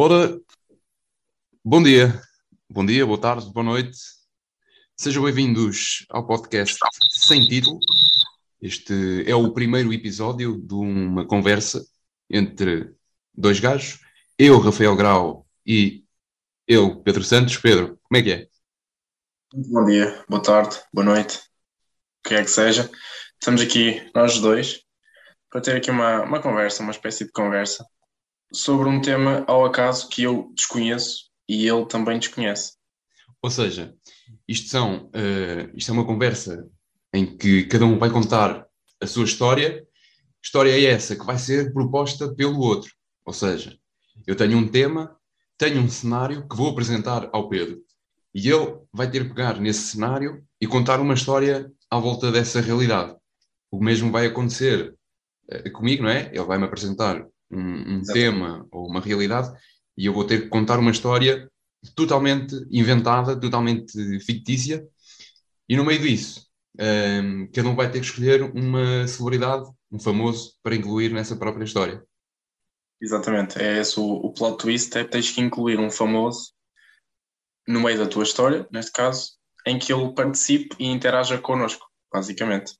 Ora, bom dia, bom dia, boa tarde, boa noite. Sejam bem-vindos ao podcast Sem Título. Este é o primeiro episódio de uma conversa entre dois gajos, eu, Rafael Grau, e eu, Pedro Santos. Pedro, como é que é? Bom dia, boa tarde, boa noite, o que é que seja. Estamos aqui, nós dois, para ter aqui uma, uma conversa, uma espécie de conversa, sobre um tema ao acaso que eu desconheço e ele também desconhece. Ou seja, isto, são, uh, isto é uma conversa em que cada um vai contar a sua história. História é essa que vai ser proposta pelo outro. Ou seja, eu tenho um tema, tenho um cenário que vou apresentar ao Pedro. E ele vai ter que pegar nesse cenário e contar uma história à volta dessa realidade. O mesmo vai acontecer uh, comigo, não é? Ele vai me apresentar um, um tema ou uma realidade e eu vou ter que contar uma história totalmente inventada, totalmente fictícia, e no meio disso, um, cada um vai ter que escolher uma celebridade, um famoso, para incluir nessa própria história. Exatamente, é esse o, o plot twist, é que tens que incluir um famoso no meio da tua história, neste caso, em que ele participe e interaja connosco, basicamente.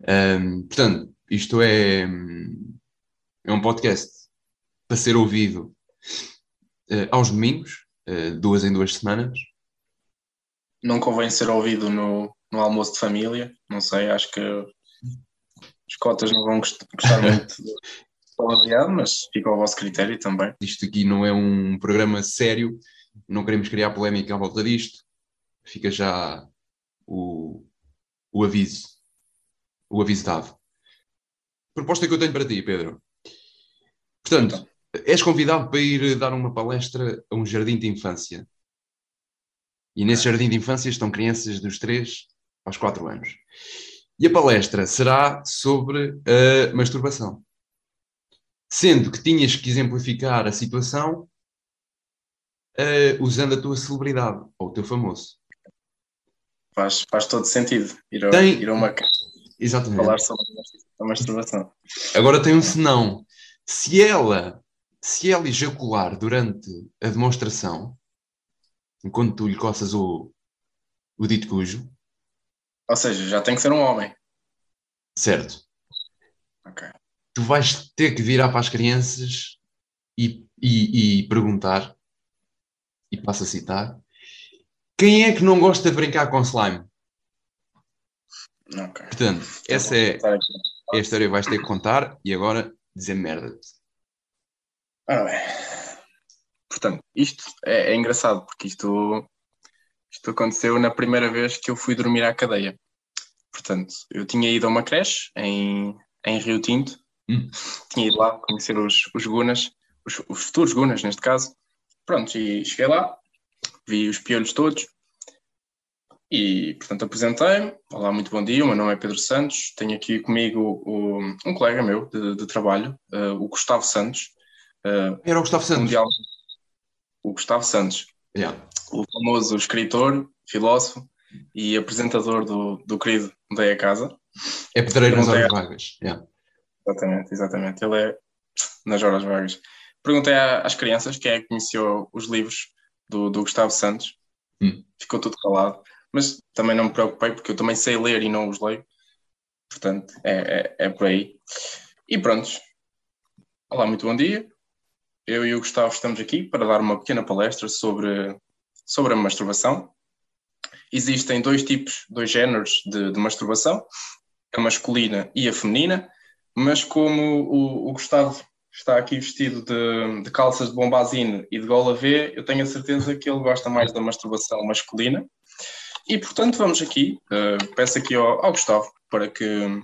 Um, portanto, isto é, é um podcast para ser ouvido uh, aos domingos, uh, duas em duas semanas. Não convém ser ouvido no, no almoço de família, não sei, acho que as cotas não vão gostar, muito palavreado, mas fica ao vosso critério também. Isto aqui não é um programa sério, não queremos criar polémica à volta disto. Fica já o, o aviso, o aviso dado. Proposta que eu tenho para ti, Pedro. Portanto, então és convidado para ir dar uma palestra a um jardim de infância. E nesse jardim de infância estão crianças dos 3 aos 4 anos. E a palestra será sobre a masturbação. Sendo que tinhas que exemplificar a situação uh, usando a tua celebridade ou o teu famoso. Faz, faz todo sentido ir a, tem... ir a uma casa Exatamente. falar sobre a masturbação. Agora tem um senão. Se ela se ela ejacular durante a demonstração, enquanto tu lhe coças o, o dito cujo. Ou seja, já tem que ser um homem. Certo. Ok. Tu vais ter que virar para as crianças e, e, e perguntar, e passo a citar, quem é que não gosta de brincar com slime? Ok. Portanto, tá essa é, é a história que vais ter que contar e agora dizer merda. Ora bem, portanto, isto é, é, engraçado porque isto, isto aconteceu na primeira vez que eu fui dormir à cadeia. Portanto, eu tinha ido a uma creche em, em Rio Tinto, hum. tinha ido lá conhecer os, os Gunas, os, os futuros Gunas neste caso. Pronto, e cheguei lá, vi os piolhos todos, e, portanto, apresentei-me. Olá, muito bom dia. O meu nome é Pedro Santos. Tenho aqui comigo o, um colega meu de, de trabalho, uh, o Gustavo Santos. Uh, Era o Gustavo Santos. Mundial, o Gustavo Santos. Yeah. O famoso escritor, filósofo e apresentador do, do querido Dei a Casa. É pedreiro nas horas vagas. Yeah. Exatamente, exatamente. Ele é nas horas vagas. Perguntei às crianças quem é que conheceu os livros do, do Gustavo Santos. Hum. Ficou tudo calado. Mas também não me preocupei porque eu também sei ler e não os leio. Portanto, é, é, é por aí. E pronto. Olá, muito bom dia eu e o Gustavo estamos aqui para dar uma pequena palestra sobre, sobre a masturbação. Existem dois tipos, dois géneros de, de masturbação, a masculina e a feminina, mas como o, o Gustavo está aqui vestido de, de, calças de bombazine e de gola V, eu tenho a certeza que ele gosta mais da masturbação masculina. E, portanto, vamos aqui, uh, peço aqui ao, ao, Gustavo para que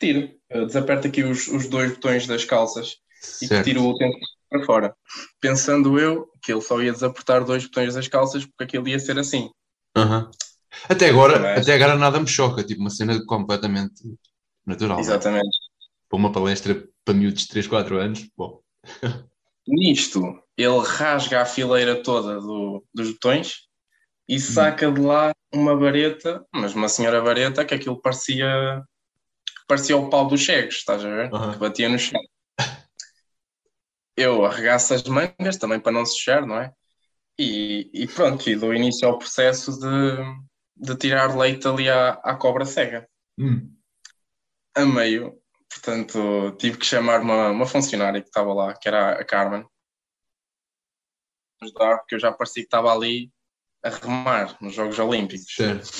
tire, uh, desaperte aqui os, os dois botões das calças e que tire o utensílio para fora. Pensando eu que ele só ia desapertar dois botões das calças porque aquilo ia ser assim. Uhum. Até agora, Mas... até agora nada me choca, tipo uma cena completamente natural. Exatamente. Para uma palestra para miúdos de 3, 4 anos, bom. Nisto, ele rasga a fileira toda do, dos botões e saca de lá uma vareta, mas uma senhora vareta que aquilo parecia parecia o pau dos cegos, estás a ver? Uhum. Que batia no chão. eu arregaço as mangas também para não sujar, não é? E, e pronto, e dou início ao processo de, de tirar leite ali à, à cobra cega. Hum. A meio, portanto, tive que chamar uma, uma funcionária que estava lá, que era a Carmen, ajudar, porque eu já parecia que estava ali a remar nos Jogos Olímpicos. Certo.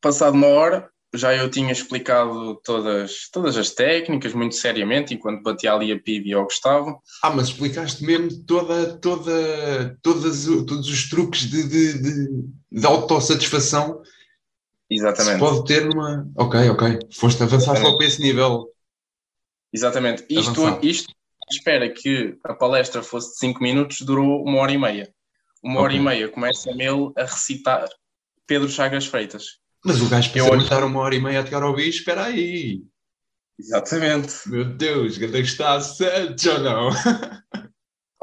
Passado uma hora, já eu tinha explicado todas, todas as técnicas, muito seriamente, enquanto batia ali a PIB ao Gustavo. Ah, mas explicaste mesmo toda, toda, todas, todos os truques de, de, de, de autossatisfação que se Exatamente. pode ter numa. Ok, ok. Foste avançar só para esse nível. Exatamente. Isto, isto espera que a palestra fosse de 5 minutos, durou uma hora e meia. Uma hora Ok. e meia começa-me ele a recitar Pedro Chagas Freitas. Mas o gajo Eu se olho- uma hora e meia a tocar ao bicho, espera aí. Exatamente. Meu Deus, que está Santos ou não?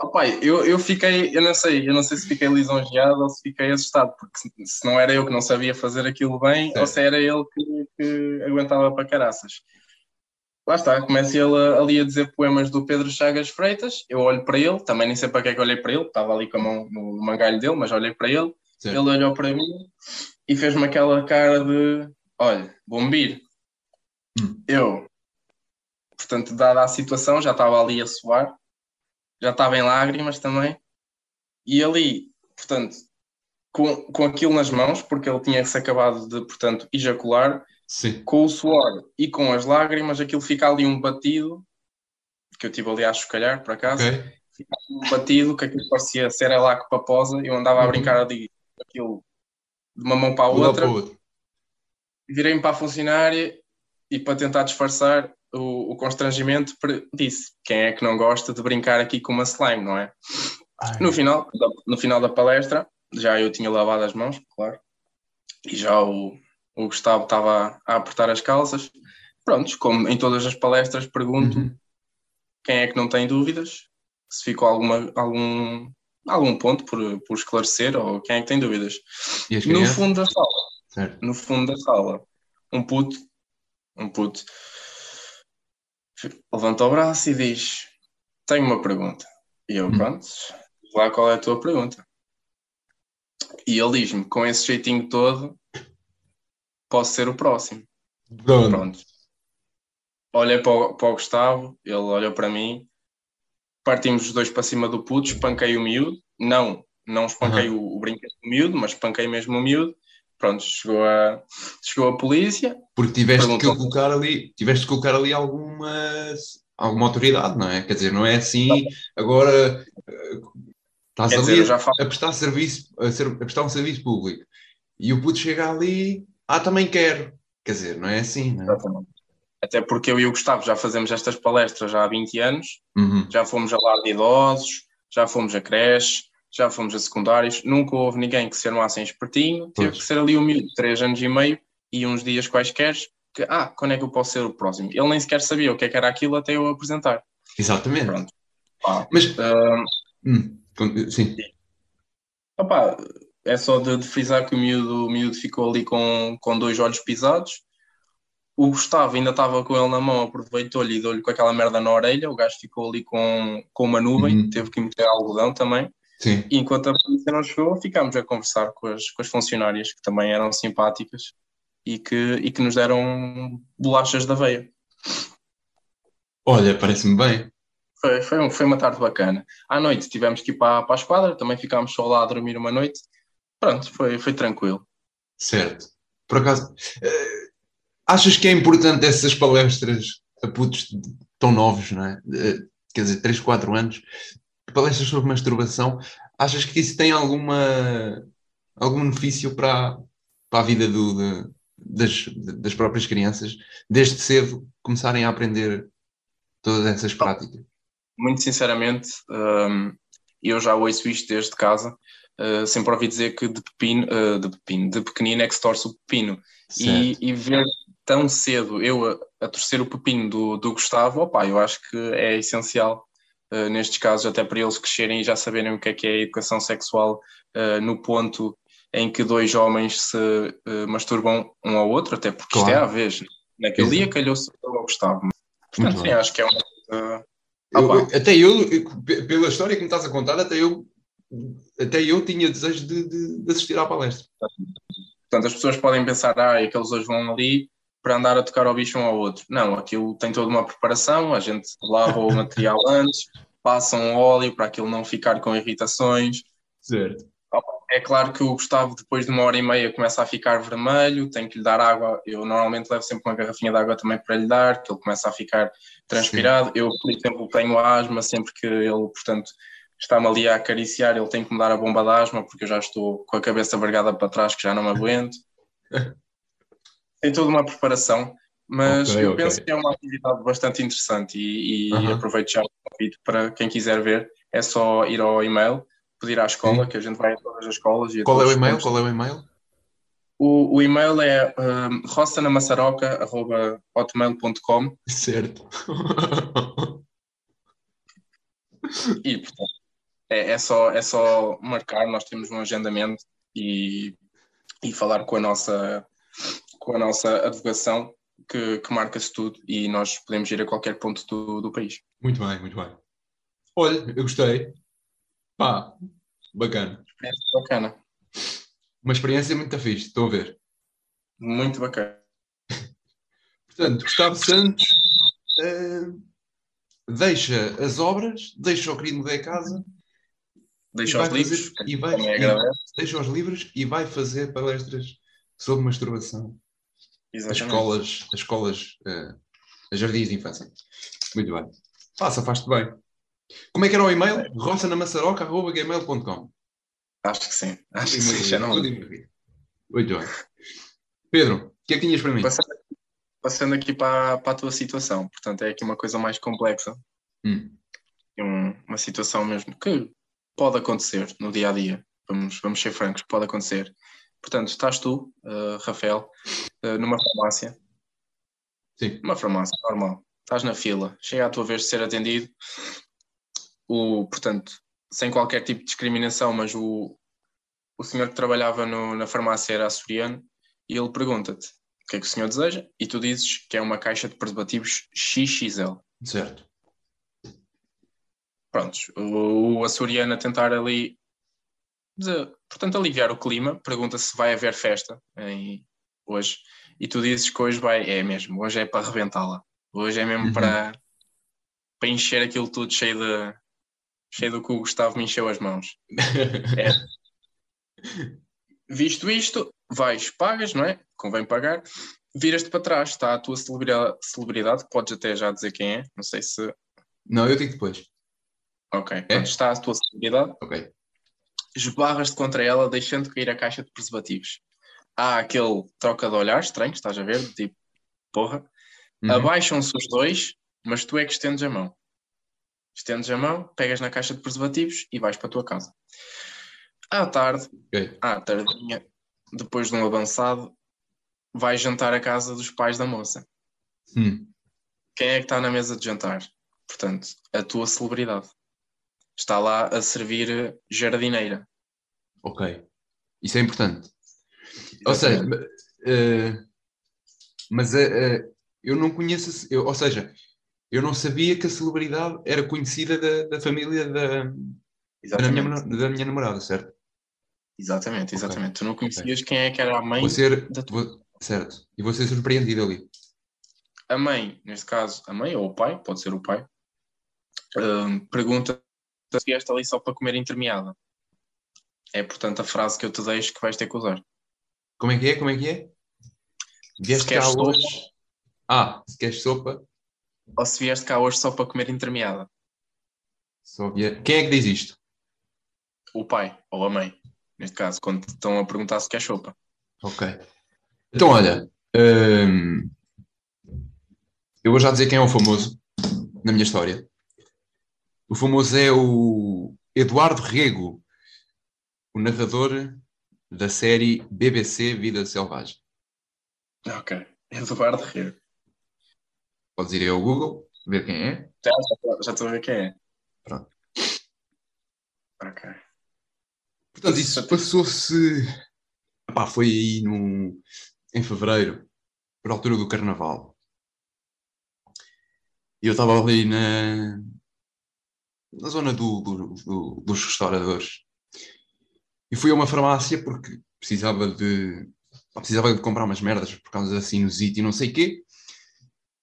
Oh, pai, eu, eu fiquei, eu não sei, eu não sei se fiquei lisonjeado ou se fiquei assustado, porque se, se não era eu que não sabia fazer aquilo bem, ou se era ele que, que aguentava para caraças. Lá está, começa ele ali a dizer poemas do Pedro Chagas Freitas, eu olho para ele, também nem sei para que é que olhei para ele, estava ali com a mão no, mangalho dele, mas olhei para ele, ele olhou para mim e fez-me aquela cara de, olha, bombir. Hum. Eu, portanto, dada a situação, já estava ali a suar, já estava em lágrimas também, e ali, portanto, com, com aquilo nas mãos, porque ele tinha-se acabado de, portanto, ejacular, Sim. com o suor e com as lágrimas, aquilo fica ali um batido, que eu tive ali a chocalhar, por acaso, Ok. um batido, que aquilo parecia ser lá com paposa, eu andava a Uhum. brincar ali, aquilo de uma mão para a outra, virei-me para a funcionária e para tentar disfarçar o, o constrangimento, disse: quem é que não gosta de brincar aqui com uma slime, não é? Ai, No final, no final da palestra, já eu tinha lavado as mãos, claro, e já o, o Gustavo estava a apertar as calças. Prontos, como em todas as palestras, pergunto uhum. quem é que não tem dúvidas, se ficou alguma, algum, algum ponto por, por esclarecer, ou quem é que tem dúvidas. E as No fundo da sala, Certo. no fundo da sala, um puto, um puto, levanta o braço e diz: Tenho uma pergunta. E eu, Hum. pronto, lá qual é a tua pergunta. E ele diz-me: Com esse jeitinho todo, posso ser o próximo. Pronto. Pronto. Olhei para o, para o Gustavo, ele olhou para mim, partimos os dois para cima do puto, espanquei o miúdo. Não, não espanquei o, o brinquedo do miúdo, mas espanquei mesmo o miúdo. Pronto, chegou a, chegou a polícia, Porque tiveste que colocar ali, tiveste que colocar ali alguma, alguma autoridade, não é? Quer dizer, não é assim, agora eh, estás quer dizer, ali já faço a prestar serviço, a, ser, a prestar um serviço público e o puto chega ali, ah, também quero. Quer dizer, não é assim, não é? Exatamente. Até porque eu e o Gustavo já fazemos estas palestras já há 20 anos, Uhum. já fomos a lar de idosos, já fomos a creche, já fomos a secundários, nunca houve ninguém que se armasse em espertinho, teve Pois. que ser ali um miúdo de 3 anos e meio e uns dias quaisquer, que, ah, quando é que eu posso ser o próximo? Ele nem sequer sabia o que é que era aquilo até eu apresentar. Exatamente. Pronto. Ah, Mas, ah, hum, sim, opá, é só de, de frisar que o miúdo, o miúdo ficou ali com, com dois olhos pisados. O Gustavo ainda estava com ele na mão, aproveitou-lhe e deu-lhe com aquela merda na orelha. O gajo ficou ali com, com uma nuvem, Uhum. teve que meter algodão também. sim. E enquanto a polícia não chegou, ficámos a conversar com as, com as funcionárias que também eram simpáticas e que, e que nos deram bolachas da veia. Olha, parece-me bem. Foi, foi, foi uma tarde bacana. À noite tivemos que ir para, para a esquadra, também ficámos só lá a dormir uma noite. Pronto, foi, foi tranquilo. Certo. Por acaso, eh, achas que é importante essas palestras a putos tão novos, não é? Eh, quer dizer, 3, 4 anos, palestras sobre masturbação, achas que isso tem alguma, algum benefício para, para a vida do, de- das, das próprias crianças, desde cedo começarem a aprender todas essas práticas? Muito sinceramente, hum, eu já ouço isto desde casa. Uh, sempre ouvi dizer que de pepino, uh, de pepino, de pequenino é que se torce o pepino. E, e ver tão cedo eu a, a torcer o pepino do, do Gustavo, opá, eu acho que é essencial uh, nestes casos, até para eles crescerem e já saberem o que é que é a educação sexual uh, no ponto em que dois homens se uh, masturbam um ao outro, até porque isto é Claro. à vez. Naquele Exato. dia calhou-se ao Gustavo. Muito Portanto, sim, acho que é uma Eu- Opa. eu- até eu, eu, pe- pela história que me estás a contar, até eu, até eu tinha desejo de, de- de assistir à palestra. Portanto, as pessoas podem pensar, ah, aqueles hoje vão ali para andar a tocar ao bicho um ao outro. Não, aquilo tem toda uma preparação, a gente lava o material antes, passa um óleo para aquilo não ficar com irritações. Certo. É claro que o Gustavo, depois de uma hora e meia, começa a ficar vermelho, tem que lhe dar água. Eu normalmente levo sempre uma garrafinha de água também para lhe dar, que ele começa a ficar transpirado. Eu, por exemplo, tenho asma, sempre que ele, portanto, está-me ali a acariciar, ele tem que me dar a bomba de asma, porque eu já estou com a cabeça vergada para trás, que já não me aguento. tem toda uma preparação, mas Ok, eu ok. penso que é uma atividade bastante interessante e, e Aham. aproveito já o convite para quem quiser ver, é só ir ao e-mail, pedir à escola, que a gente vai a todas as escolas. E Qual é o e-mail? Qual é o e-mail? O, o e-mail é um, roçanamassaroca.hotmail.com Certo. e, portanto, é, é, só, é só marcar, nós temos um agendamento e, e falar com a nossa, com a nossa advogação que, que marca-se tudo e nós podemos ir a qualquer ponto do, do país. muito bem, muito bem. Olha, eu gostei. Pá, bacana. Bacana, Uma experiência muito fixe, estou a ver. muito bacana. Portanto, Gustavo Santos eh, deixa as obras, deixa o querido mudar a casa, Deixa os livros, e vai- deixa os livros e vai fazer palestras sobre masturbação. As Exatamente. escolas, as escolas, eh, as jardins de infância. Muito bem. Passa, faz-te bem. Como é que era o e-mail? roçanamassaroca.gmail.com Acho que sim. Acho que sim. Já não... Muito bem. Pedro, o que é que tinhas para mim? passando, passando aqui para, para a tua situação, portanto, é aqui uma coisa mais complexa. Hum. um- uma situação mesmo que pode acontecer no dia a dia. Vamos, vamos ser francos, pode acontecer. Portanto, estás tu, eh, Rafael, eh, numa farmácia, Sim. uma farmácia normal, estás na fila, chega a tua vez de ser atendido, o, portanto, sem qualquer tipo de discriminação, mas o, o senhor que trabalhava no- na farmácia era açoriano e ele pergunta-te o que é que o senhor deseja e tu dizes que é uma caixa de preservativos XXL. Certo. Prontos, o, o açoriano a tentar ali, de- portanto, aliviar o clima, pergunta se vai haver festa em, hoje, e tu dizes que hoje vai, é mesmo, hoje é para arrebentá-la, hoje é mesmo Uhum. para, para encher aquilo tudo cheio de cheio do que o Gustavo me encheu as mãos. Visto isto, vais, pagas, não é? Convém pagar, viras-te para trás, está a tua celebridade, podes até já dizer quem é, não sei se. Não, eu digo depois. Ok, pronto, está a tua celebridade, Ok. esbarras-te contra ela, deixando cair a caixa de preservativos. Há aquele troca de olhar estranho, estás a ver? Tipo, porra. Uhum. Abaixam-se os dois, mas tu é que estendes a mão. Estendes a mão, pegas na caixa de preservativos e vais para a tua casa. À tarde, Ok. à tardinha, depois de um avançado, vais jantar à casa dos pais da moça. Hum. Quem é que está na mesa de jantar? Portanto, a tua celebridade. Está lá a servir jardineira. Ok. Isso é importante. Ou seja, eh, mas eh, eh, eu não conheço, eu- ou seja, eu não sabia que a celebridade era conhecida da, da família da, da, minha, da minha namorada, certo? Exatamente, exatamente. Tu não conhecias quem é que era a mãe. Vou ser, da vou- certo, e vou ser surpreendido ali. A mãe, neste caso, a mãe ou o pai, pode ser o pai, pergunta vieste ali só para comer intermeada. É, portanto, a frase que eu te deixo que vais ter que usar. Como é que é? Como é que é? Vieste queres cá sopa. hoje. Ah, se queres sopa, Ou se vieste cá hoje só para comer intermeada. só vie... Quem é que diz isto? O pai ou a mãe, neste caso, quando te estão a perguntar se quer sopa. Ok. Então, olha, hum, eu vou já dizer quem é o famoso na minha história. O famoso é o Eduardo Rego, o narrador da série BBC Vida Selvagem. Ok. Eduardo Rio. Podes ir ao Google, ver quem é. Já, já, estou a ver quem é. Pronto. Ok. Portanto, isso passou-se. Foi aí no... em fevereiro, por altura do Carnaval. E eu estava ali na... na zona do, do- do- dos restauradores. E fui a uma farmácia porque precisava de, precisava de comprar umas merdas por causa da sinusite e não sei o quê.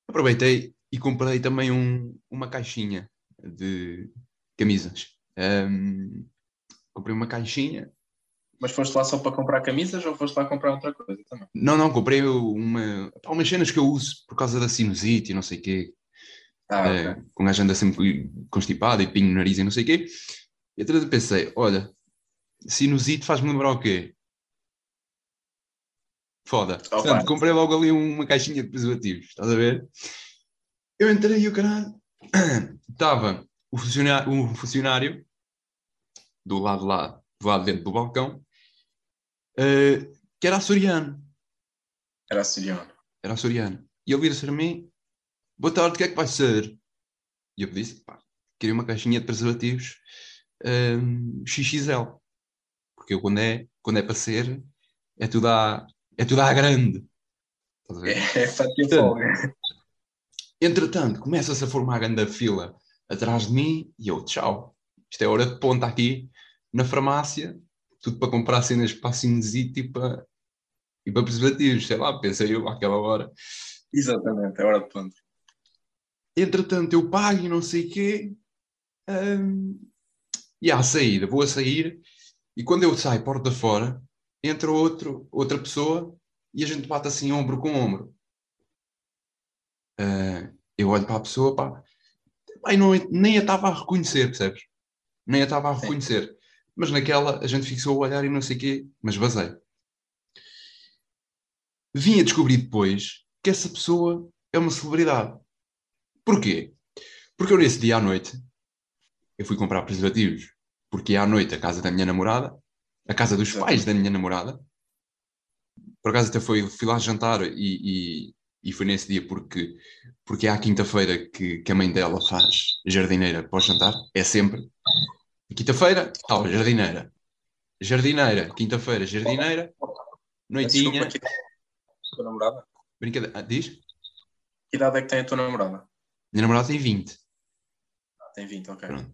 Aproveitei e comprei também um- uma caixinha de camisas. Ahm, comprei uma caixinha. Mas foste lá só para comprar camisas ou foste lá comprar outra coisa também? Não, não, comprei uma, pá, umas cenas que eu uso por causa da sinusite e não sei o quê. Ah, É, ok. com um gajo anda sempre constipado e pinho no nariz e não sei o quê. E atrás eu pensei, olha, sinusite faz-me lembrar o quê? Foda. Opa. Portanto, comprei logo ali uma caixinha de preservativos, estás a ver? Eu entrei e o caralho, estava o funcionário, um funcionário do lado lá, do lado dentro do balcão, eh, que era açoriano Era siriano. era açoriano. E ele vira-se para mim: Boa tarde, o que é que vai ser? E eu disse: pá, queria uma caixinha de preservativos hum, XXL. Porque eu, quando é, quando é para ser, é tudo à, é tudo à grande. Estás a ver? É, é folga. Entretanto, começa-se a formar a grande fila atrás de mim e eu, tchau. Isto é hora de ponta aqui na farmácia, tudo para comprar cenas para sinusite e para, e para preservativos, sei lá, pensei eu àquela hora. Exatamente, é hora de ponto. Entretanto eu pago e não sei o quê, hum, e há a saída, vou a sair, e quando eu saio porta fora, entra outro, outra pessoa e a gente bate assim ombro com ombro. Ah, eu olho para a pessoa, pá, pá, não, nem a estava a reconhecer, percebes? Nem a estava a Sim. reconhecer. Mas naquela a gente fixou o olhar e não sei o quê, mas vazei. Vim a descobrir depois que essa pessoa é uma celebridade. Porquê? Porque eu nesse dia à noite eu fui comprar preservativos. Porque à noite à casa da minha namorada, a casa dos pais da minha namorada. Por acaso até foi, fui lá jantar e, e, e foi nesse dia porque, porque é à quinta-feira que, que a mãe dela faz jardineira para o jantar. É sempre. Quinta-feira, tal, jardineira. Jardineira, quinta-feira, jardineira. Noitinha. Desculpa, que é a tua namorada? Brincadeira. Ah, diz? Que idade é que tem a tua namorada? Minha namorada tem 20. Ah, tem 20, ok. Pronto.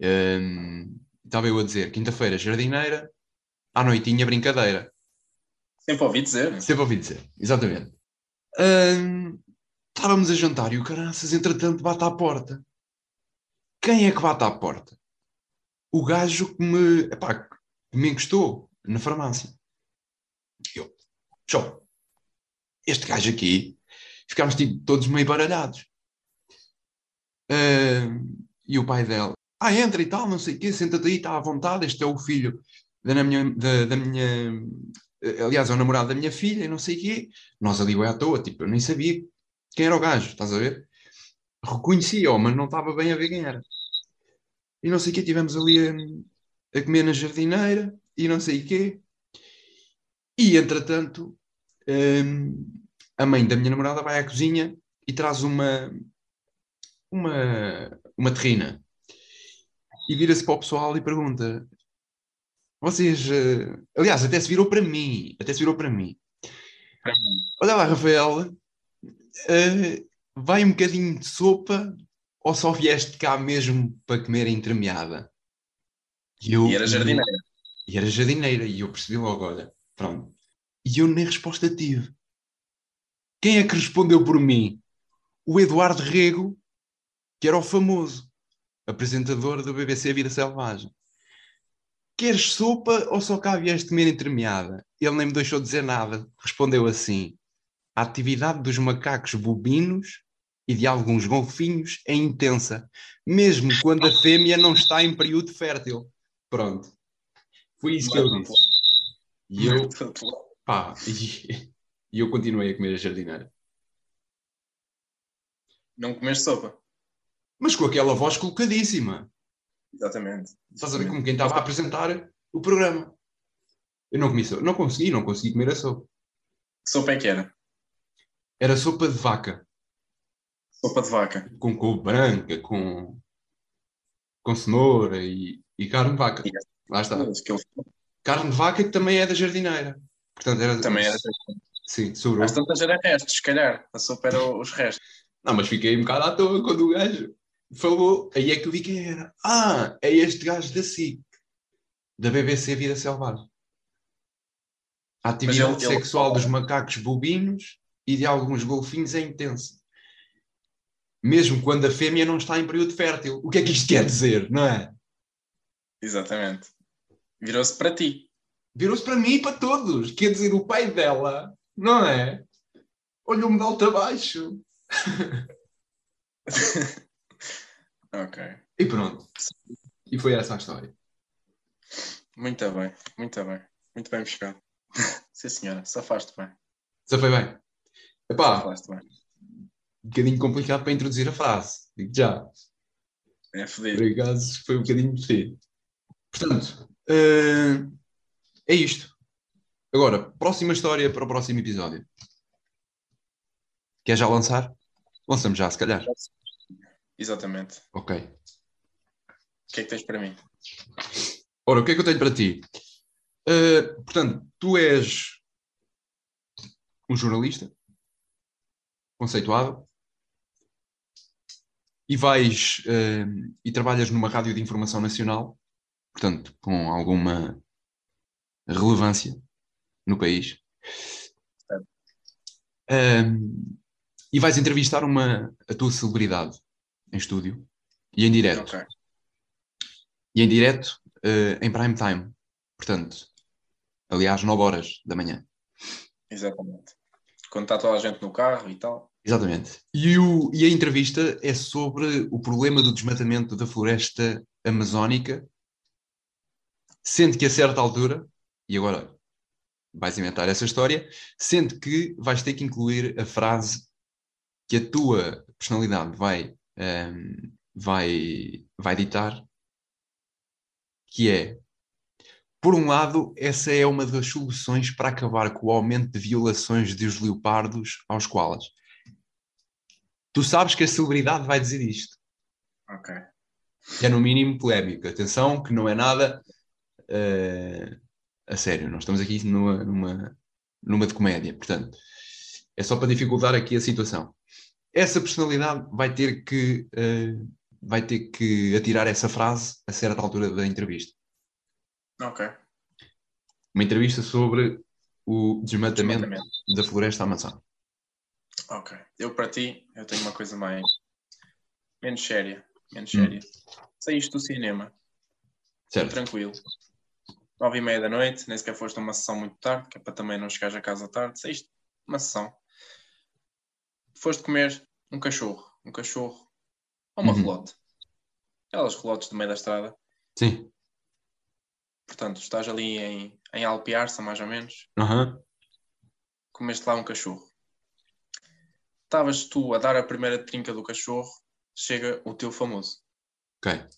Hum, Estava eu a dizer, quinta-feira, jardineira, à noitinha, brincadeira. Sempre ouvi dizer. Sempre ouvi dizer, exatamente. Hum, estávamos a jantar e o caraças, entretanto, bate à porta. Quem é que bate à porta? O gajo que me, epá, que me encostou na farmácia. Eu, show. Este gajo aqui, ficámos tipo, todos meio baralhados. Hum, e o pai dela, ah, entra e tal, não sei o quê, senta-te aí, está à vontade, este é o filho da minha, da, da minha aliás, é o namorado da minha filha e não sei o quê. Nós ali bem à toa, tipo, eu nem sabia quem era o gajo, estás a ver? Reconhecia-o, mas não estava bem a ver quem era. E não sei o quê, tivemos ali a, a comer na jardineira e não sei o quê. E, entretanto, hum, a mãe da minha namorada vai à cozinha e traz uma, uma, uma terrina. E vira-se para o pessoal e pergunta: vocês. eh, aliás, até se virou para mim. Até se virou para mim. Olha lá, Rafael. eh, vai um bocadinho de sopa ou só vieste cá mesmo para comer a entremeada? E, eu, E era jardineira. E era jardineira. E eu percebi logo, olha, pronto. E eu nem resposta tive. Quem é que respondeu por mim? O Eduardo Rego, que era o famoso apresentador do BBC Vida Selvagem. Queres sopa ou só cá vieste comer entremeada? Ele nem me deixou dizer nada. Respondeu assim: A atividade dos macacos bobinos e de alguns golfinhos é intensa, mesmo quando a fêmea não está em período fértil. Pronto. Foi isso que eu disse. E eu, pá, e, e eu continuei a comer a jardineira. Não comeste sopa. Mas com aquela voz colocadíssima. Exatamente. Estás a ver como quem estava a apresentar o programa. Eu não comi sopa. Não consegui, não consegui comer a sopa. Que sopa é que era? Era sopa de vaca. Sopa de vaca. Com couve branca, com, com cenoura e, e carne de vaca. Lá está. Carne de vaca que também é da jardineira. Portanto, era. também era. Sim, sobrou. Às tantas era restos, se calhar. A sopa era os restos. Não, mas fiquei um bocado à toa quando o gajo falou, aí é que eu vi quem era. Ah, é este gajo da SIC, da BBC Vida Selvagem. A atividade ele- ele- sexual dos macacos bobinos e de alguns golfinhos é intensa. Mesmo quando a fêmea não está em período fértil. O que é que isto quer dizer, não é? Exatamente. Virou-se para ti. Virou-se para mim e para todos. Quer dizer, o pai dela, não é? Olhou-me de alto a baixo. Ok. E pronto. E foi essa a história. Muito bem, muito bem. Muito bem buscado. Sim, senhora. Safaste bem. Já foi bem. Epá, Safaste bem. um bocadinho complicado para introduzir a frase. Digo já. É fodido. Por acaso foi um bocadinho fedido. Portanto, eh, é isto. Agora, próxima história para o próximo episódio. Quer já lançar? Lançamos já, se calhar. Exatamente. Ok. O que é que tens para mim? Ora, o que é que eu tenho para ti? Eh, portanto, tu és um jornalista conceituado e vais eh, e trabalhas numa rádio de informação nacional, portanto, com alguma relevância no país. Ahm, e vais entrevistar uma, a tua celebridade em estúdio e em direto. Ok. E em direto eh, em prime time. Portanto, aliás, 9 horas da manhã. Exatamente. Quando está toda a gente no carro e tal. Exatamente. E, o- e a entrevista é sobre o problema do desmatamento da floresta amazónica, sendo que a certa altura, e agora vais inventar essa história, sendo que vais ter que incluir a frase que a tua personalidade vai, ehm, vai, vai ditar, que é, por um lado, essa é uma das soluções para acabar com o aumento de violações dos leopardos aos koalas. Tu sabes que a celebridade vai dizer isto. Ok. Que é no mínimo polémico. Atenção, que não é nada eh, a sério. Nós estamos aqui numa, numa, numa de comédia. Portanto, é só para dificultar aqui a situação. Essa personalidade vai ter que, eh, vai ter que atirar essa frase a certa altura da entrevista. Ok. Uma entrevista sobre o desmatamento, Desmatamento. da floresta amazónica. Ok. Eu para ti, eu tenho uma coisa mais. menos séria. Menos Hum. séria. Saíste do cinema. Certo? Tranquilo. Nove e meia da noite, nem sequer foste uma sessão muito tarde, que é para também não chegares a casa tarde. Saíste uma sessão. Foste comer um cachorro. Um cachorro ou uma Uhum. relote. Aquelas relotes do meio da estrada. Sim. Portanto, estás ali em, em Alpiarça, mais ou menos. Aham. Comeste lá um cachorro. Estavas tu a dar a primeira trinca do cachorro, chega o teu famoso. Ok.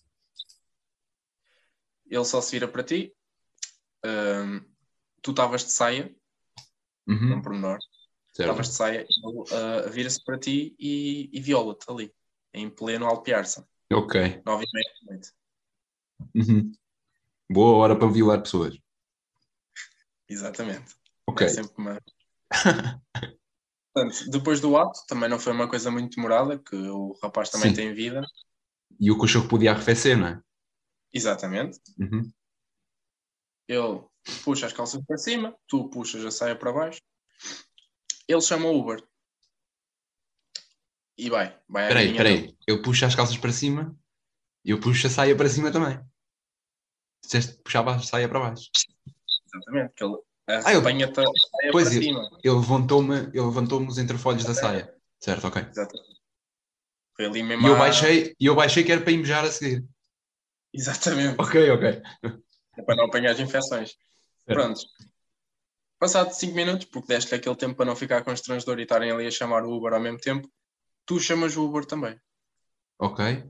Ele só se vira para ti. Ahm, tu estavas de saia, Uhum. um pormenor. Estavas de saia, ele ah, vira-se para ti e, e viola-te ali, em pleno Alpiarça, Ok. nove e meia da noite. Uhum. Boa hora para violar pessoas. Exatamente. Ok. É sempre uma... Portanto, depois do ato, também não foi uma coisa muito demorada, que o rapaz também Sim. tem vida. E o cachorro podia arrefecer, não é? Exatamente. Uhum. Ele puxa as calças para cima, tu puxas a saia para baixo. Ele chama o Uber. E vai. vai à Espera aí. Eu puxo as calças para cima e eu puxo a saia para cima também. Disseste que puxava a saia para baixo. Exatamente. Que ele Ah, eu- a saia Pois, para eu- cima. Ele levantou-me ele levantou os entrefolhos da saia. Certo, ok. Exatamente. Foi ali mesmo. E eu baixei, eu baixei que era para ir a seguir. Exatamente. Ok, ok. É para não apanhar as infecções. Certo. Pronto. Passado 5 minutos, porque deste-lhe aquele tempo para não ficar constrangedor e estarem ali a chamar o Uber ao mesmo tempo, tu chamas o Uber também. Ok.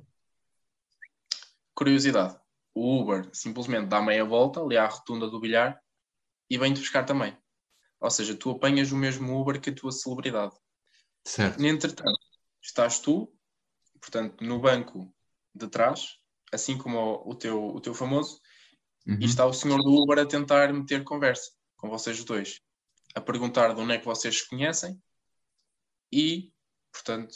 Curiosidade: o Uber simplesmente dá meia volta ali à rotunda do bilhar e vem-te buscar também. Ou seja, tu apanhas o mesmo Uber que a tua celebridade. Certo. Entretanto, estás tu, portanto, no banco de trás, assim como o, o teu, o teu famoso, Uhum. e está o senhor do Uber a tentar meter conversa com vocês dois, a perguntar de onde é que vocês se conhecem e, portanto,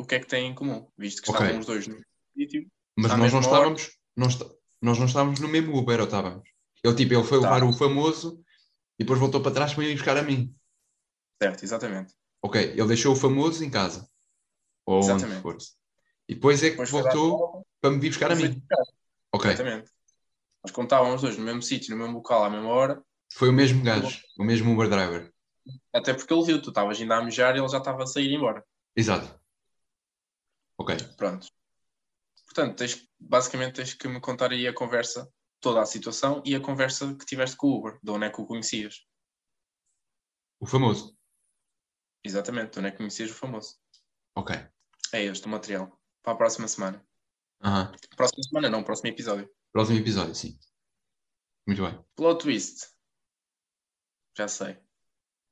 o que é que têm em comum, visto que Ok. estavam os dois no sítio. Mas nós não estávamos, nós, não estávamos no mesmo Uber, ou estávamos? Ele, tipo, ele foi Tá. levar o famoso e depois voltou para trás para ir buscar a mim. Certo, exatamente. Ok, ele deixou o famoso em casa. Ou onde Exatamente. for. E depois é que Depois voltou para me vir buscar a mim. buscar. Ok, Exatamente. Mas como estávamos os dois no mesmo sítio, no mesmo local, à mesma hora, foi o mesmo gajo, o mesmo Uber driver. até porque ele viu, tu estavas ainda a mejar e ele já estava a sair embora. Exato. Ok, Pronto. Portanto, tens, basicamente tens que me contar aí a conversa, toda a situação e a conversa que tiveste com o Uber, de onde é que o conhecias. o famoso. Exatamente, de onde é que conhecias o famoso. Ok. É este o material. Para a próxima semana. Aham. Próxima semana não, próximo episódio. Próximo episódio, sim. Muito bem. Plot twist. Já sei.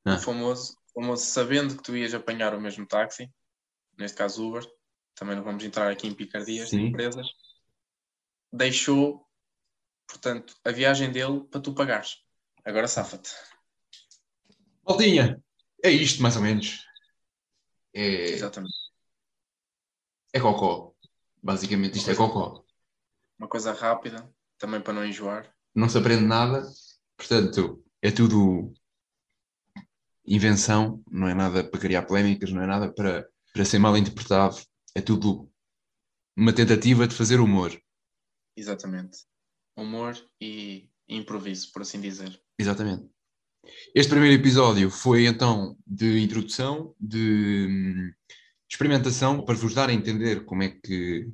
Ah. O famoso, famoso, sabendo que tu ias apanhar o mesmo táxi, neste caso Uber, também não vamos entrar aqui em picardias de Sim. empresas, deixou, portanto, a viagem dele para tu pagares. Agora safa-te. Maltinha, é isto mais ou menos. É, Exatamente. é cocó. Basicamente isto é cocó. Uma coisa rápida, também para não enjoar. Não se aprende nada, portanto, é tudo invenção, não é nada para criar polémicas, não é nada para, para ser mal interpretado, é tudo uma tentativa de fazer humor. Exatamente. Humor e improviso, por assim dizer. Exatamente. Este primeiro episódio foi então de introdução, de hum, experimentação, para vos dar a entender como é que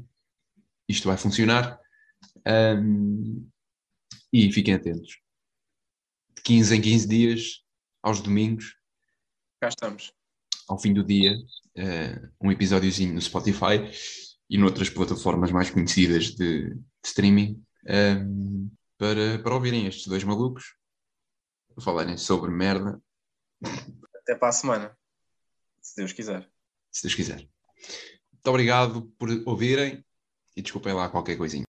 isto vai funcionar. Hum, e fiquem atentos. De 15 em 15 dias, aos domingos, Cá estamos. ao fim do dia, eh, um episódiozinho no Spotify e noutras plataformas mais conhecidas de, de streaming, hum, para, para ouvirem estes dois malucos falarem sobre merda, Até para a semana. Se Deus quiser. se Deus quiser. Muito obrigado por ouvirem e desculpem lá qualquer coisinha.